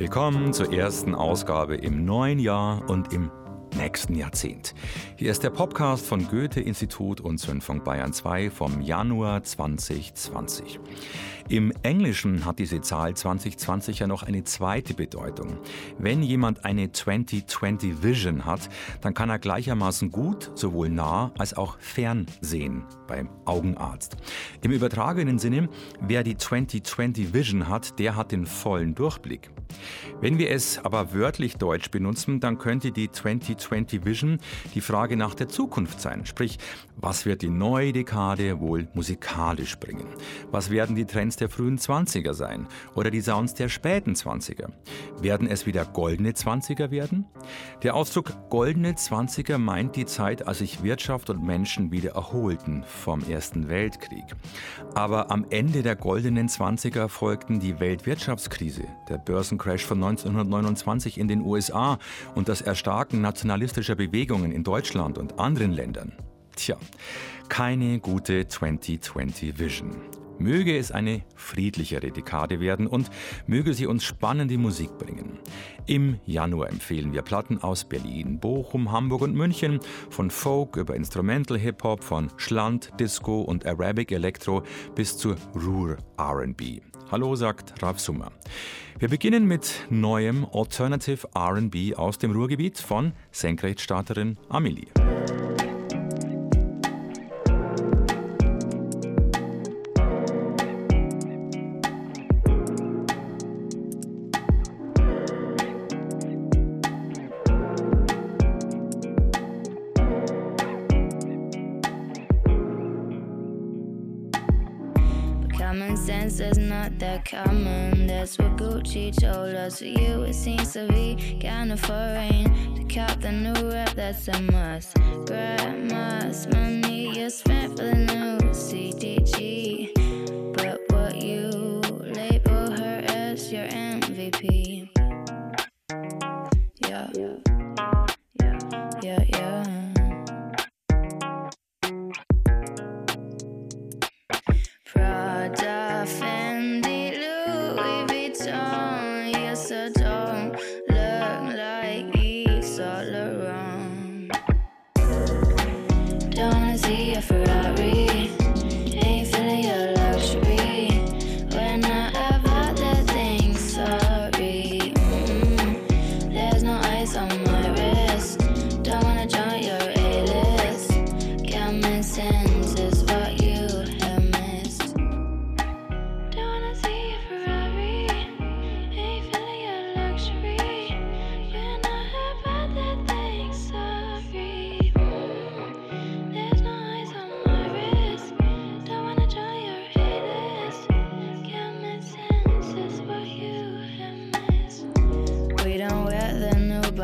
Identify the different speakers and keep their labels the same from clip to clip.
Speaker 1: Willkommen zur ersten Ausgabe im neuen Jahr und im nächsten Jahrzehnt. Hier ist der Podcast von Goethe-Institut und Zündfunk Bayern 2 vom Januar 2020. Im Englischen hat diese Zahl 2020 ja noch eine zweite Bedeutung. Wenn jemand eine 2020 Vision hat, dann kann er gleichermaßen gut sowohl nah als auch fern sehen beim Augenarzt. Im übertragenen Sinne, wer die 2020 Vision hat, der hat den vollen Durchblick. Wenn wir es aber wörtlich deutsch benutzen, dann könnte die 2020 Vision die Frage nach der Zukunft sein. Sprich, was wird die neue Dekade wohl musikalisch bringen? Was werden die Trends der frühen 20er sein oder die Sounds der späten 20er? Werden es wieder goldene 20er werden? Der Ausdruck goldene 20er meint die Zeit, als sich Wirtschaft und Menschen wieder erholten vom Ersten Weltkrieg. Aber am Ende der goldenen 20er folgten die Weltwirtschaftskrise, der Börsencrash von 1929 in den USA und das Erstarken nationalistischer Bewegungen in Deutschland und anderen Ländern. Tja, keine gute 2020 Vision. Möge es eine friedlichere Dekade werden und möge sie uns spannende Musik bringen. Im Januar empfehlen wir Platten aus Berlin, Bochum, Hamburg und München, von Folk über Instrumental Hip-Hop, von Schland, Disco und Arabic Electro bis zu Ruhr RB. Hallo, sagt Ralf Summer. Wir beginnen mit neuem Alternative RB aus dem Ruhrgebiet von Senkrechtstarterin Amelie.
Speaker 2: Gucci told us. You, it seems to be kinda foreign. To cop the new rap, that's a must. Grandma's money you spent for the new CDG.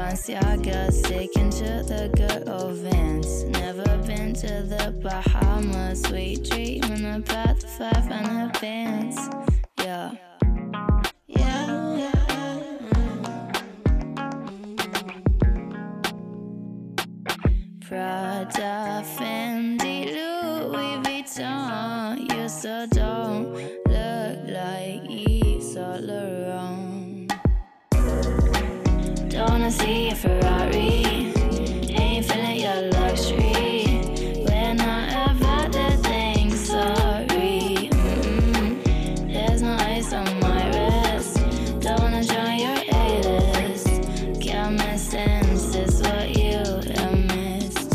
Speaker 2: Balenciaga, sticking to the good old Vans. Never been to the Bahamas, sweet dreaming about the five on the bands. Yeah. Prada, Fendi, Louis Vuitton. You so don't see a Ferrari. Ain't feeling your luxury. When I about the thing, sorry. Mm-hmm. There's no ice on my wrist. Don't wanna join your A list. Common sense is what you have missed.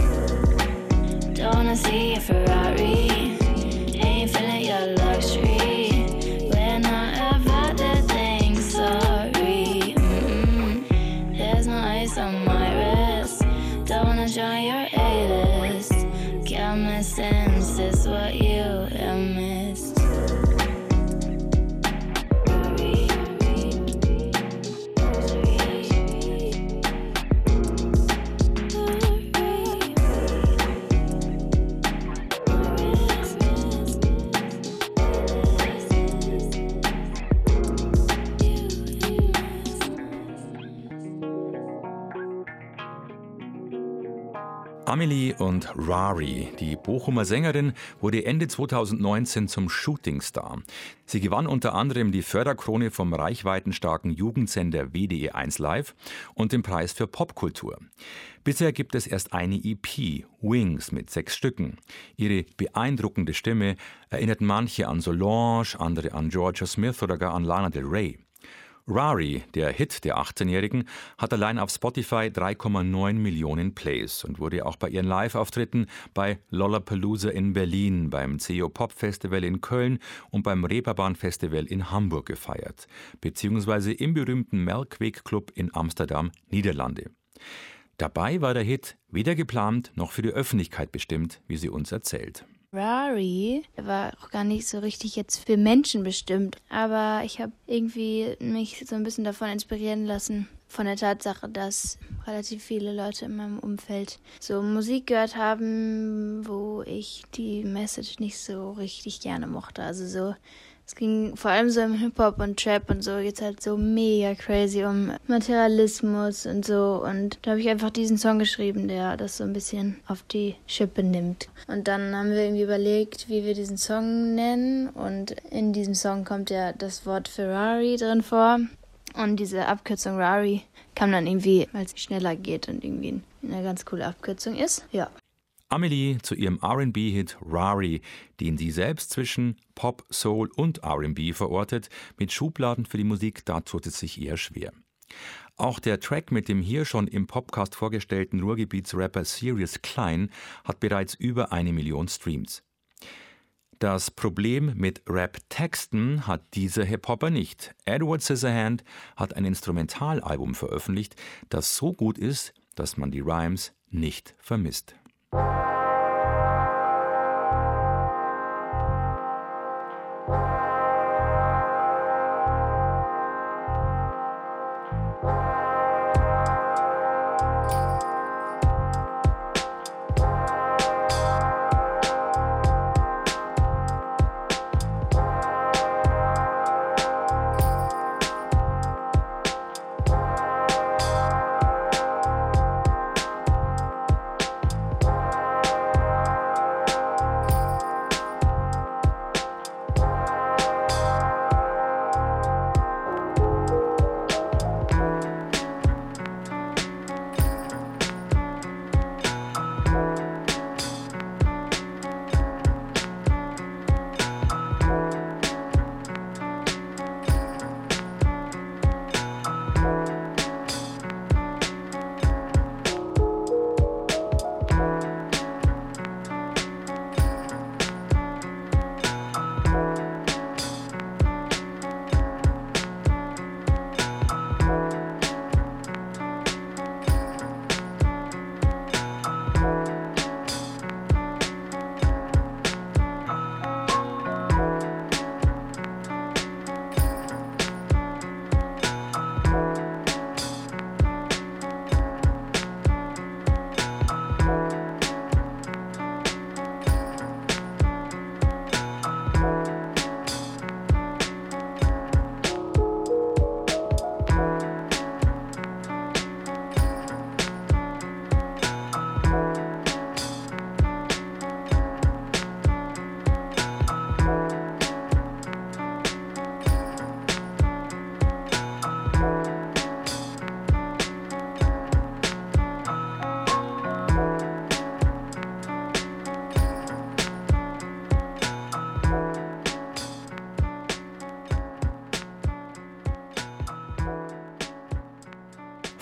Speaker 2: Don't wanna see a Ferrari.
Speaker 1: Und Rari, die Bochumer Sängerin, wurde Ende 2019 zum Shootingstar. Sie gewann unter anderem die Förderkrone vom reichweitenstarken Jugendsender WDE1 Live und den Preis für Popkultur. Bisher gibt es erst eine EP, Wings, mit sechs Stücken. Ihre beeindruckende Stimme erinnert manche an Solange, andere an Georgia Smith oder gar an Lana Del Rey. Rari, der Hit der 18-Jährigen, hat allein auf Spotify 3,9 Millionen Plays und wurde auch bei ihren Live-Auftritten bei Lollapalooza in Berlin, beim CEO Pop Festival in Köln und beim Reeperbahn Festival in Hamburg gefeiert, beziehungsweise im berühmten Melkweg Club in Amsterdam, Niederlande. Dabei war der Hit weder geplant noch für die Öffentlichkeit bestimmt, wie sie uns erzählt.
Speaker 2: Rari war auch gar nicht so richtig jetzt für Menschen bestimmt, aber ich habe irgendwie mich so ein bisschen davon inspirieren lassen, von der Tatsache, dass relativ viele Leute in meinem Umfeld so Musik gehört haben, wo ich die Message nicht so richtig gerne mochte. Also so es ging vor allem so im Hip-Hop und Trap und so jetzt halt so mega crazy um Materialismus und so. Und da habe ich einfach diesen Song geschrieben, der das so ein bisschen auf die Schippe nimmt. Und dann haben wir irgendwie überlegt, wie wir diesen Song nennen. Und in diesem Song kommt ja das Wort Ferrari drin vor. Und diese Abkürzung Rari kam dann irgendwie, weil es schneller geht und irgendwie eine ganz coole Abkürzung ist. Ja.
Speaker 1: Amelie zu ihrem RB-Hit Rari, den sie selbst zwischen Pop, Soul und RB verortet. Mit Schubladen für die Musik, da tut es sich eher schwer. Auch der Track mit dem hier schon im Podcast vorgestellten Ruhrgebietsrapper Sirius Klein hat bereits über eine Million Streams. Das Problem mit Rap-Texten hat dieser Hip-Hopper nicht. Edward Scissorhand hat ein Instrumentalalbum veröffentlicht, das so gut ist, dass man die Rhymes nicht vermisst. Bye.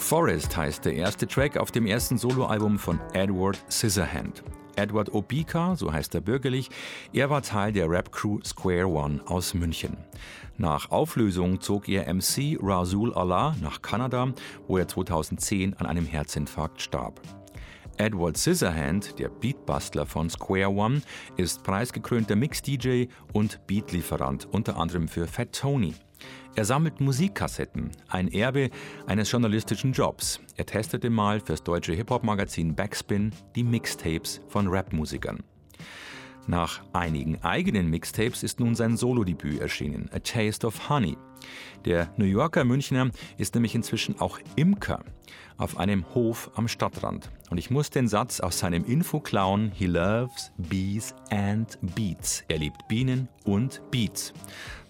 Speaker 1: Forest heißt der erste Track auf dem ersten Soloalbum von Edward Scissorhand. Edward Obika, so heißt er bürgerlich, er war Teil der Rap-Crew Square One aus München. Nach Auflösung zog er MC Rasul Allah nach Kanada, wo er 2010 an einem Herzinfarkt starb. Edward Scissorhand, der Beatbustler von Square One, ist preisgekrönter Mix-DJ und Beatlieferant, unter anderem für Fat Tony. Er sammelt Musikkassetten, ein Erbe eines journalistischen Jobs. Er testete mal fürs deutsche Hip-Hop-Magazin Backspin die Mixtapes von Rap-Musikern. Nach einigen eigenen Mixtapes ist nun sein Solodebüt erschienen, A Taste of Honey. Der New Yorker Münchner ist nämlich inzwischen auch Imker auf einem Hof am Stadtrand. Und ich muss den Satz aus seinem Info klauen, he loves bees and beats. Er liebt Bienen und Beats.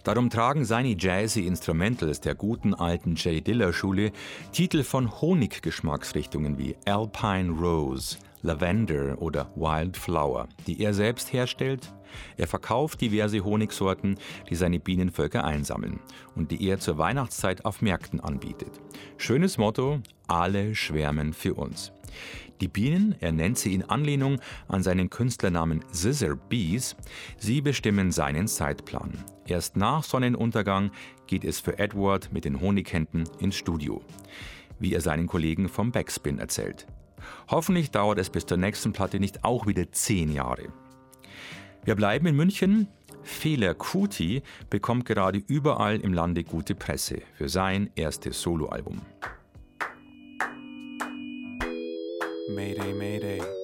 Speaker 1: Darum tragen seine Jazzy Instrumentals der guten alten J. Diller Schule Titel von Honiggeschmacksrichtungen wie Alpine Rose, Lavender oder Wildflower, die er selbst herstellt. Er verkauft diverse Honigsorten, die seine Bienenvölker einsammeln und die er zur Weihnachtszeit auf Märkten anbietet. Schönes Motto, alle schwärmen für uns. Die Bienen, er nennt sie in Anlehnung an seinen Künstlernamen Scissor Bees, sie bestimmen seinen Zeitplan. Erst nach Sonnenuntergang geht es für Edward mit den Honighänden ins Studio, wie er seinen Kollegen vom Backspin erzählt. Hoffentlich dauert es bis zur nächsten Platte nicht auch wieder zehn Jahre. Wir bleiben in München. Fehler Kuti bekommt gerade überall im Lande gute Presse für sein erstes Soloalbum.
Speaker 3: Mayday, Mayday.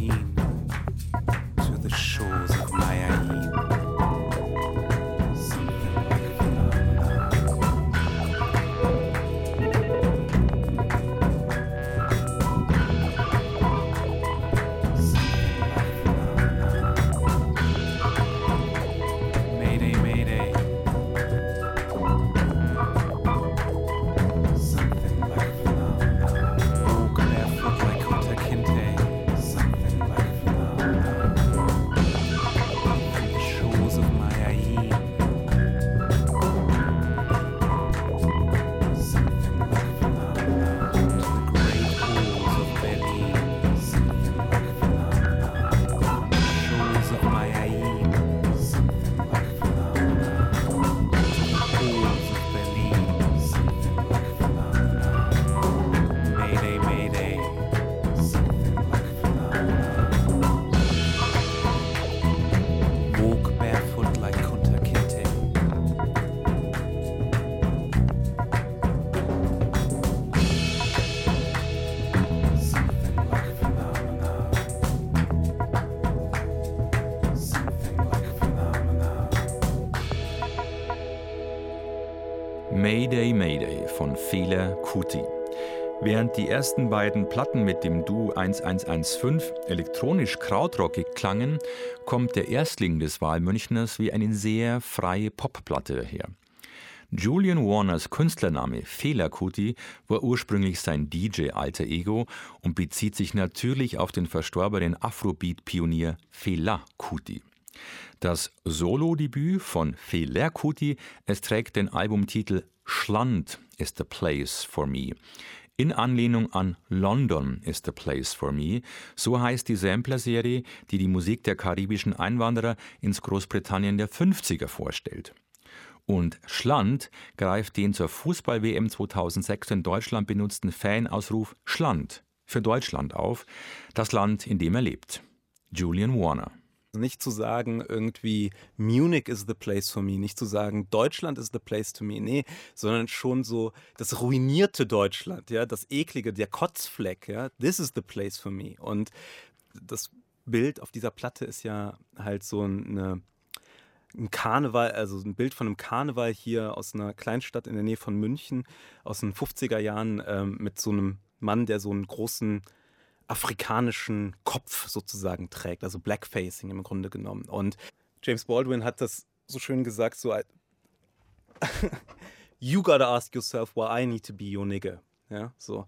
Speaker 1: clean. Die ersten beiden Platten mit dem Du 1115 elektronisch krautrockig klangen, kommt der Erstling des Wahlmünchners wie eine sehr freie Popplatte daher. Julian Warners Künstlername Fehler Kuti war ursprünglich sein DJ-alter Ego und bezieht sich natürlich auf den verstorbenen Afrobeat-Pionier Fela Kuti. Das Solo-Debüt von Fehler Kuti, es trägt den Albumtitel Schland is the place for me. In Anlehnung an London is the place for me, so heißt die Sampler-Serie, die die Musik der karibischen Einwanderer ins Großbritannien der 50er vorstellt. Und Schland greift den zur Fußball-WM 2006 in Deutschland benutzten Fanausruf Schland für Deutschland auf, das Land, in dem er lebt. Julian Warner.
Speaker 4: Nicht zu sagen, irgendwie Munich is the place for me, nicht zu sagen, Deutschland is the place to me, nee, sondern schon so das ruinierte Deutschland, ja, das eklige, der Kotzfleck, ja, this is the place for me. Und das Bild auf dieser Platte ist ja halt so eine, ein Karneval, also ein Bild von einem Karneval hier aus einer Kleinstadt in der Nähe von München aus den 50er Jahren ähm, mit so einem Mann, der so einen großen afrikanischen Kopf sozusagen trägt, also Blackfacing im Grunde genommen. Und James Baldwin hat das so schön gesagt, so You gotta ask yourself why I need to be your nigga. Ja, so.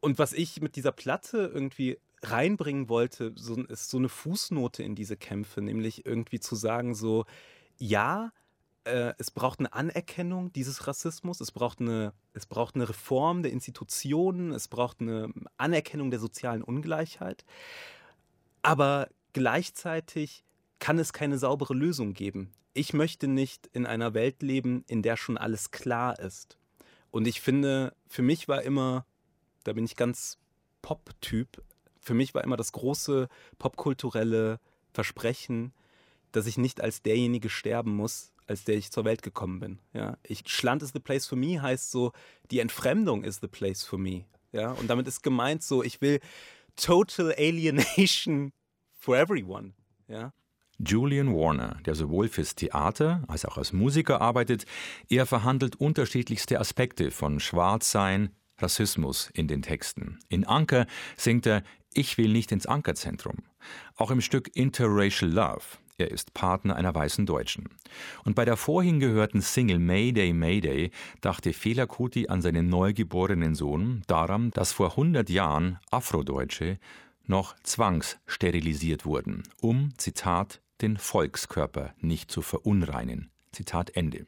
Speaker 4: Und was ich mit dieser Platte irgendwie reinbringen wollte, so, ist so eine Fußnote in diese Kämpfe, nämlich irgendwie zu sagen, so, ja, äh, es braucht eine Anerkennung dieses Rassismus, es braucht eine, es braucht eine Reform der Institutionen, es braucht eine Anerkennung der sozialen Ungleichheit. Aber gleichzeitig kann es keine saubere Lösung geben. Ich möchte nicht in einer Welt leben, in der schon alles klar ist. Und ich finde, für mich war immer, da bin ich ganz Pop-Typ, für mich war immer das große popkulturelle Versprechen, dass ich nicht als derjenige sterben muss, als der ich zur Welt gekommen bin. Ja, ich, Schland is the place for me heißt so, die Entfremdung is the place for me. Ja, und damit ist gemeint so, ich will total alienation for everyone. Ja.
Speaker 1: Julian Warner, der sowohl fürs Theater als auch als Musiker arbeitet, er verhandelt unterschiedlichste Aspekte von Schwarzsein, Rassismus in den Texten. In Anker singt er Ich will nicht ins Ankerzentrum. Auch im Stück Interracial Love er ist Partner einer weißen Deutschen. Und bei der vorhin gehörten Single Mayday Mayday dachte Fela Kuti an seinen neugeborenen Sohn, daran, dass vor 100 Jahren Afrodeutsche noch zwangssterilisiert wurden, um, Zitat, den Volkskörper nicht zu verunreinen. Zitat Ende.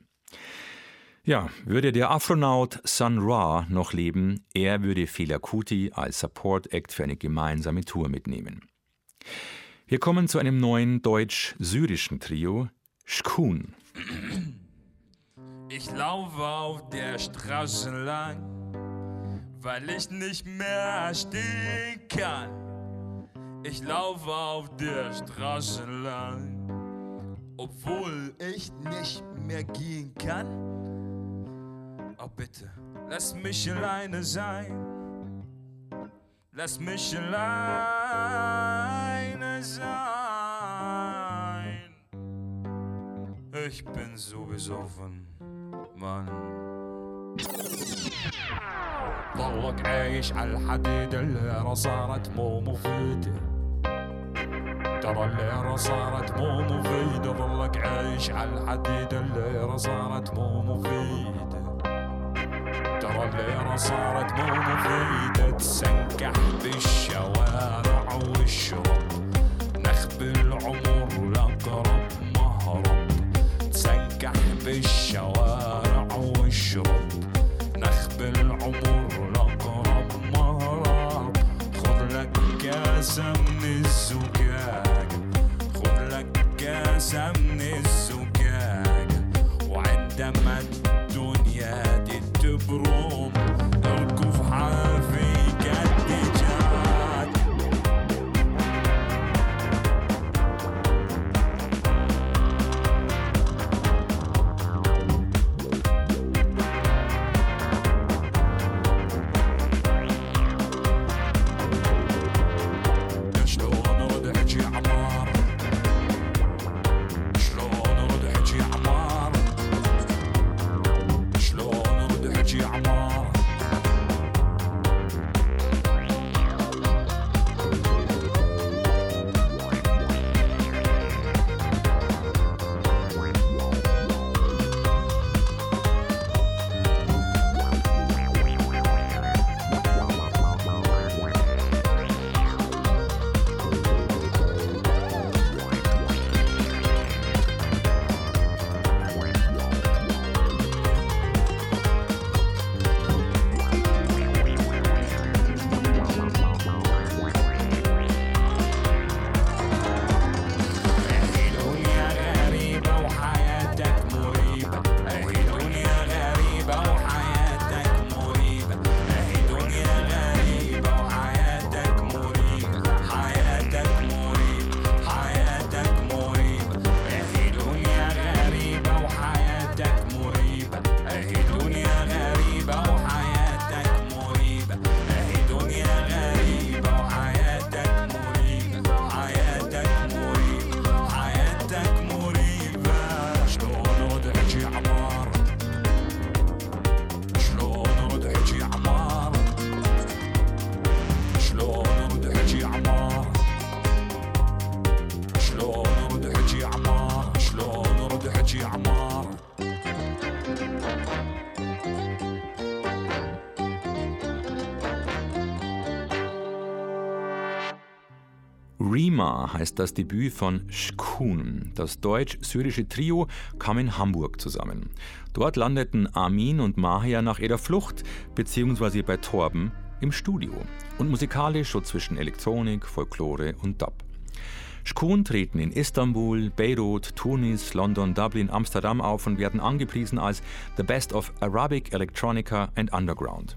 Speaker 1: Ja, würde der Afronaut Sun Ra noch leben, er würde Fela Kuti als Support Act für eine gemeinsame Tour mitnehmen. Wir kommen zu einem neuen deutsch-syrischen Trio, Shkun.
Speaker 5: Ich laufe auf der Straße lang, weil ich nicht mehr stehen kann. Ich laufe auf der Straße lang, obwohl ich nicht mehr gehen kann. Oh bitte, lass mich alleine sein. Lass mich alleine sein. Ich bin so besoffen, Mann. ضلك عايش على الحديد الليرة صارت مو مفيدة ترى الليرة صارت مو مفيدة ضلك عايش على الحديد الليرة صارت مو مفيدة ترى الليرة صارت مو مفيدة تسنكح بالشوارع واشرب
Speaker 1: Heißt das Debüt von Shkun. Das deutsch-syrische Trio kam in Hamburg zusammen. Dort landeten Armin und Mahia nach ihrer Flucht bzw. bei Torben im Studio und musikalisch so zwischen Elektronik, Folklore und Dub. Shkun treten in Istanbul, Beirut, Tunis, London, Dublin, Amsterdam auf und werden angepriesen als The Best of Arabic Electronica and Underground.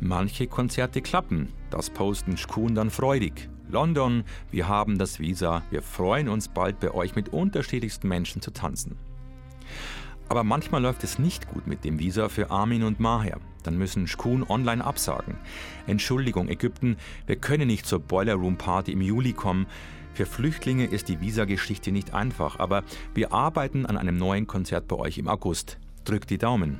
Speaker 1: Manche Konzerte klappen, das posten Shkun dann freudig. London, wir haben das Visa, wir freuen uns bald bei euch mit unterschiedlichsten Menschen zu tanzen. Aber manchmal läuft es nicht gut mit dem Visa für Armin und Maher. Dann müssen Shkun online absagen. Entschuldigung, Ägypten, wir können nicht zur Boiler Room Party im Juli kommen. Für Flüchtlinge ist die Visageschichte nicht einfach, aber wir arbeiten an einem neuen Konzert bei euch im August. Drückt die Daumen.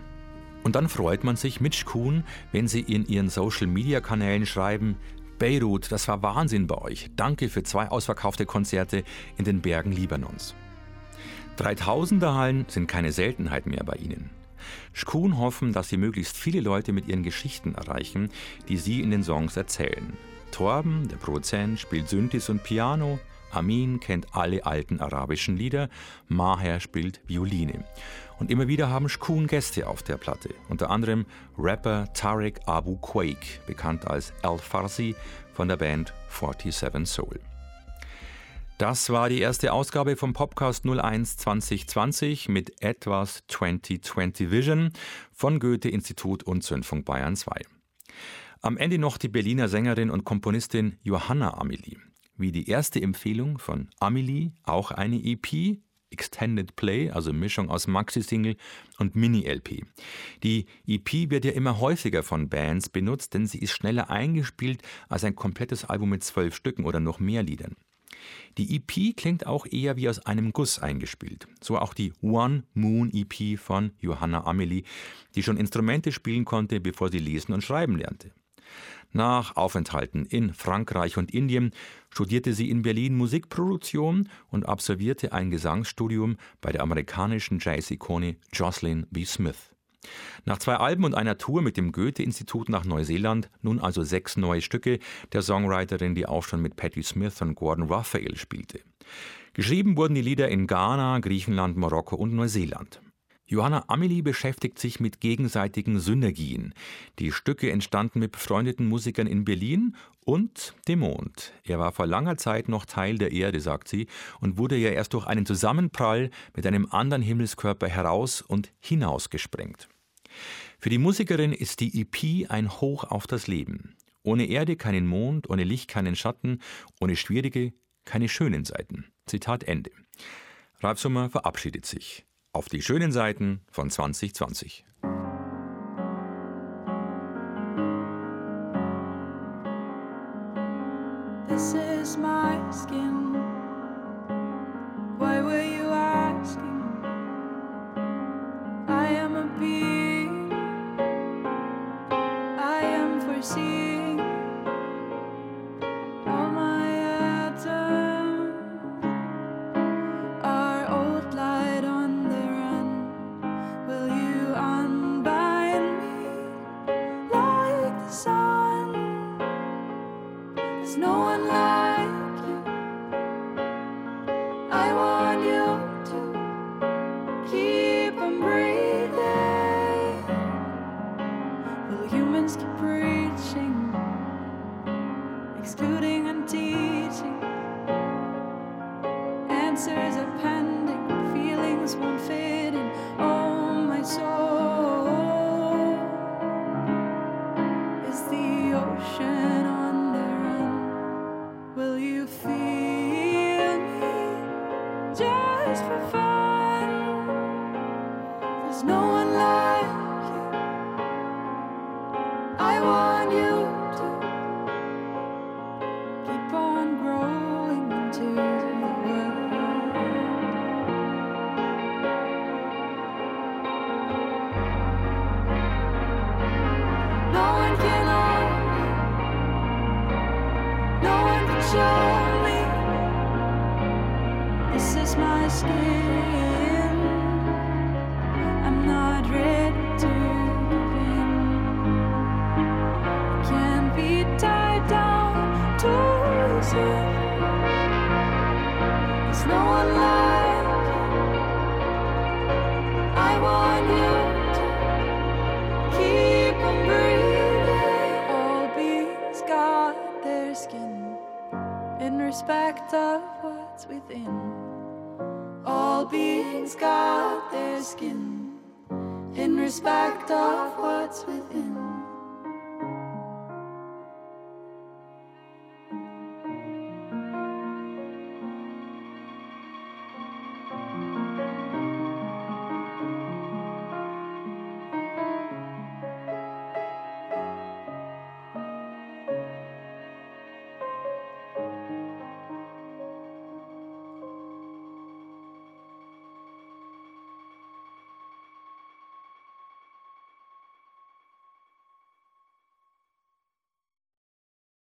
Speaker 1: Und dann freut man sich mit Shkun, wenn sie in ihren Social Media Kanälen schreiben, Beirut, das war Wahnsinn bei euch. Danke für zwei ausverkaufte Konzerte in den Bergen Libanons. 3000er Hallen sind keine Seltenheit mehr bei ihnen. Shkun hoffen, dass sie möglichst viele Leute mit ihren Geschichten erreichen, die sie in den Songs erzählen. Torben, der Produzent, spielt Synthes und Piano. Amin kennt alle alten arabischen Lieder. Maher spielt Violine. Und immer wieder haben Shkun Gäste auf der Platte. Unter anderem Rapper Tarek Abu Quake, bekannt als Al Farsi von der Band 47 Soul. Das war die erste Ausgabe vom Podcast 01 2020 mit etwas 2020 Vision von Goethe-Institut und Zündfunk Bayern 2. Am Ende noch die Berliner Sängerin und Komponistin Johanna Amelie. Wie die erste Empfehlung von Amelie, auch eine EP, Extended Play, also Mischung aus Maxi-Single und Mini-LP. Die EP wird ja immer häufiger von Bands benutzt, denn sie ist schneller eingespielt als ein komplettes Album mit zwölf Stücken oder noch mehr Liedern. Die EP klingt auch eher wie aus einem Guss eingespielt. So auch die One Moon EP von Johanna Amelie, die schon Instrumente spielen konnte, bevor sie lesen und schreiben lernte. Nach Aufenthalten in Frankreich und Indien studierte sie in Berlin Musikproduktion und absolvierte ein Gesangsstudium bei der amerikanischen Jazz-Ikone Jocelyn B. Smith. Nach zwei Alben und einer Tour mit dem Goethe-Institut nach Neuseeland nun also sechs neue Stücke der Songwriterin, die auch schon mit Patti Smith und Gordon Raphael spielte. Geschrieben wurden die Lieder in Ghana, Griechenland, Marokko und Neuseeland. Johanna Amelie beschäftigt sich mit gegenseitigen Synergien. Die Stücke entstanden mit befreundeten Musikern in Berlin und dem Mond. Er war vor langer Zeit noch Teil der Erde, sagt sie, und wurde ja erst durch einen Zusammenprall mit einem anderen Himmelskörper heraus und hinausgesprengt. Für die Musikerin ist die EP ein Hoch auf das Leben. Ohne Erde keinen Mond, ohne Licht keinen Schatten, ohne schwierige keine schönen Seiten. Zitat Ende. Ralf Sommer verabschiedet sich. Auf die schönen Seiten von 2020.
Speaker 6: No respect of what's within. All beings got their skin in respect of what's within.